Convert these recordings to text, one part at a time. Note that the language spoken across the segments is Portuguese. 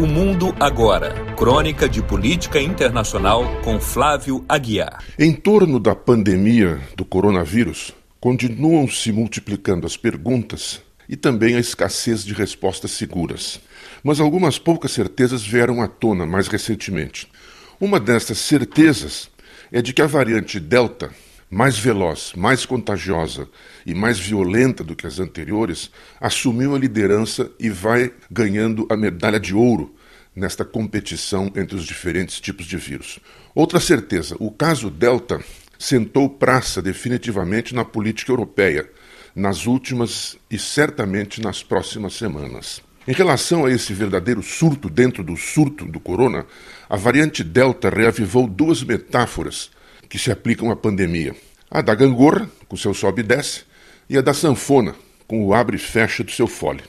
O Mundo Agora. Crônica de Política Internacional com Flávio Aguiar. Em torno da pandemia do coronavírus, continuam se multiplicando as perguntas e também a escassez de respostas seguras. Mas algumas poucas certezas vieram à tona mais recentemente. Uma dessas certezas é de que a variante Delta mais veloz, mais contagiosa e mais violenta do que as anteriores, assumiu a liderança e vai ganhando a medalha de ouro nesta competição entre os diferentes tipos de vírus. Outra certeza: o caso Delta sentou praça definitivamente na política europeia, nas últimas e certamente nas próximas semanas. Em relação a esse verdadeiro surto dentro do surto do corona, a variante Delta reavivou duas metáforas que se aplicam à pandemia. A da gangorra, com seu sobe e desce, e a da sanfona, com o abre e fecha do seu fole.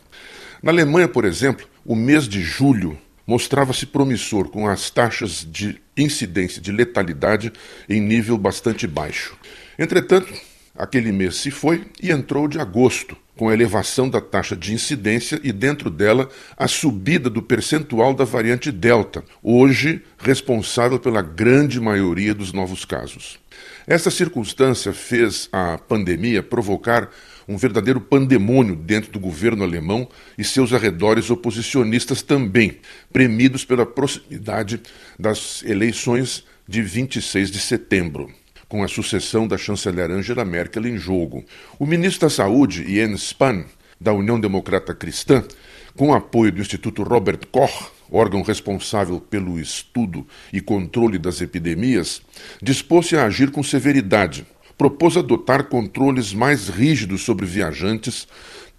Na Alemanha, por exemplo, o mês de julho mostrava-se promissor, com as taxas de incidência de letalidade em nível bastante baixo. Entretanto, aquele mês se foi e entrou de agosto, com a elevação da taxa de incidência e, dentro dela, a subida do percentual da variante Delta, hoje responsável pela grande maioria dos novos casos. Essa circunstância fez a pandemia provocar um verdadeiro pandemônio dentro do governo alemão e seus arredores oposicionistas também, premidos pela proximidade das eleições de 26 de setembro com a sucessão da chanceler Angela Merkel em jogo. O ministro da Saúde, Jens Spahn, da União Democrata Cristã, com apoio do Instituto Robert Koch, órgão responsável pelo estudo e controle das epidemias, dispôs-se a agir com severidade. Propôs adotar controles mais rígidos sobre viajantes,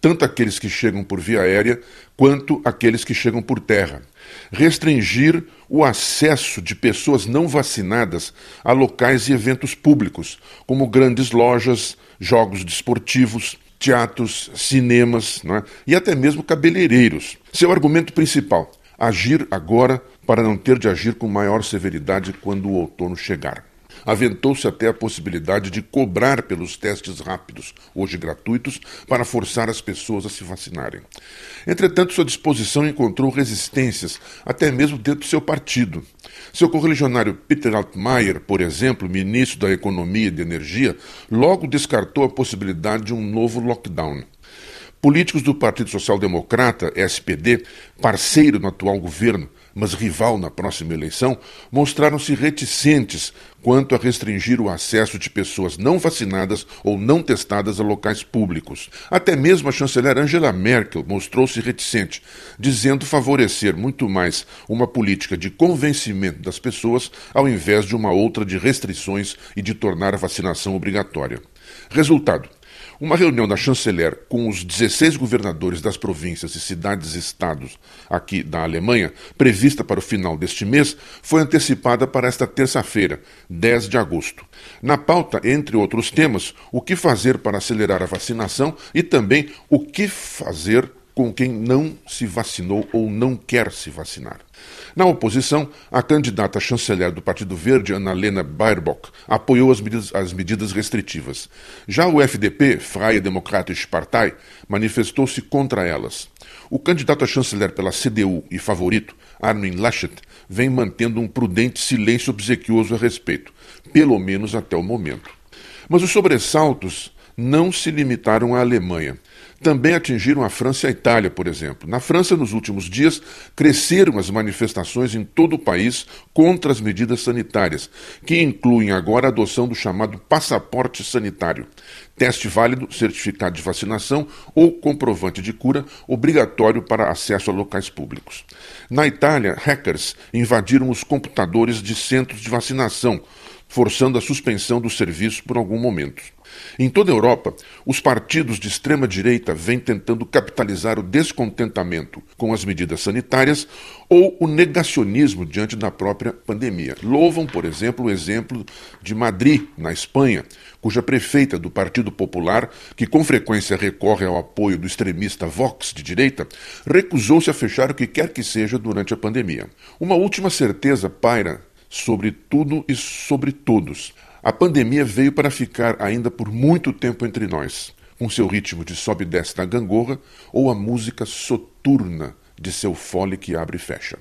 tanto aqueles que chegam por via aérea quanto aqueles que chegam por terra. Restringir o acesso de pessoas não vacinadas a locais e eventos públicos, como grandes lojas, jogos desportivos, teatros, cinemas é? e até mesmo cabeleireiros. Seu argumento principal: agir agora para não ter de agir com maior severidade quando o outono chegar. Aventou-se até a possibilidade de cobrar pelos testes rápidos, hoje gratuitos, para forçar as pessoas a se vacinarem. Entretanto, sua disposição encontrou resistências, até mesmo dentro do seu partido. Seu correligionário Peter Altmaier, por exemplo, ministro da Economia e de Energia, logo descartou a possibilidade de um novo lockdown. Políticos do Partido Social Democrata, SPD, parceiro no atual governo, mas rival na próxima eleição, mostraram-se reticentes quanto a restringir o acesso de pessoas não vacinadas ou não testadas a locais públicos. Até mesmo a chanceler Angela Merkel mostrou-se reticente, dizendo favorecer muito mais uma política de convencimento das pessoas ao invés de uma outra de restrições e de tornar a vacinação obrigatória. Resultado: uma reunião da chanceler com os 16 governadores das províncias e cidades-estados aqui da Alemanha, prevista para o final deste mês, foi antecipada para esta terça-feira, 10 de agosto. Na pauta, entre outros temas, o que fazer para acelerar a vacinação e também o que fazer com quem não se vacinou ou não quer se vacinar. Na oposição, a candidata chanceler do Partido Verde, Annalena Baerbock, apoiou as medidas, as medidas restritivas. Já o FDP, Freie Demokratische Partei, manifestou-se contra elas. O candidato a chanceler pela CDU e favorito, Armin Laschet, vem mantendo um prudente silêncio obsequioso a respeito, pelo menos até o momento. Mas os sobressaltos não se limitaram à Alemanha. Também atingiram a França e a Itália, por exemplo. Na França, nos últimos dias, cresceram as manifestações em todo o país contra as medidas sanitárias, que incluem agora a adoção do chamado passaporte sanitário teste válido, certificado de vacinação ou comprovante de cura obrigatório para acesso a locais públicos. Na Itália, hackers invadiram os computadores de centros de vacinação, forçando a suspensão do serviço por algum momento. Em toda a Europa, os partidos de extrema-direita vêm tentando capitalizar o descontentamento com as medidas sanitárias ou o negacionismo diante da própria pandemia. Louvam, por exemplo, o exemplo de Madrid, na Espanha, cuja prefeita do Partido Popular, que com frequência recorre ao apoio do extremista Vox de direita, recusou-se a fechar o que quer que seja durante a pandemia. Uma última certeza paira sobre tudo e sobre todos. A pandemia veio para ficar ainda por muito tempo entre nós, com seu ritmo de sobe e desce da gangorra ou a música soturna de seu fole que abre e fecha.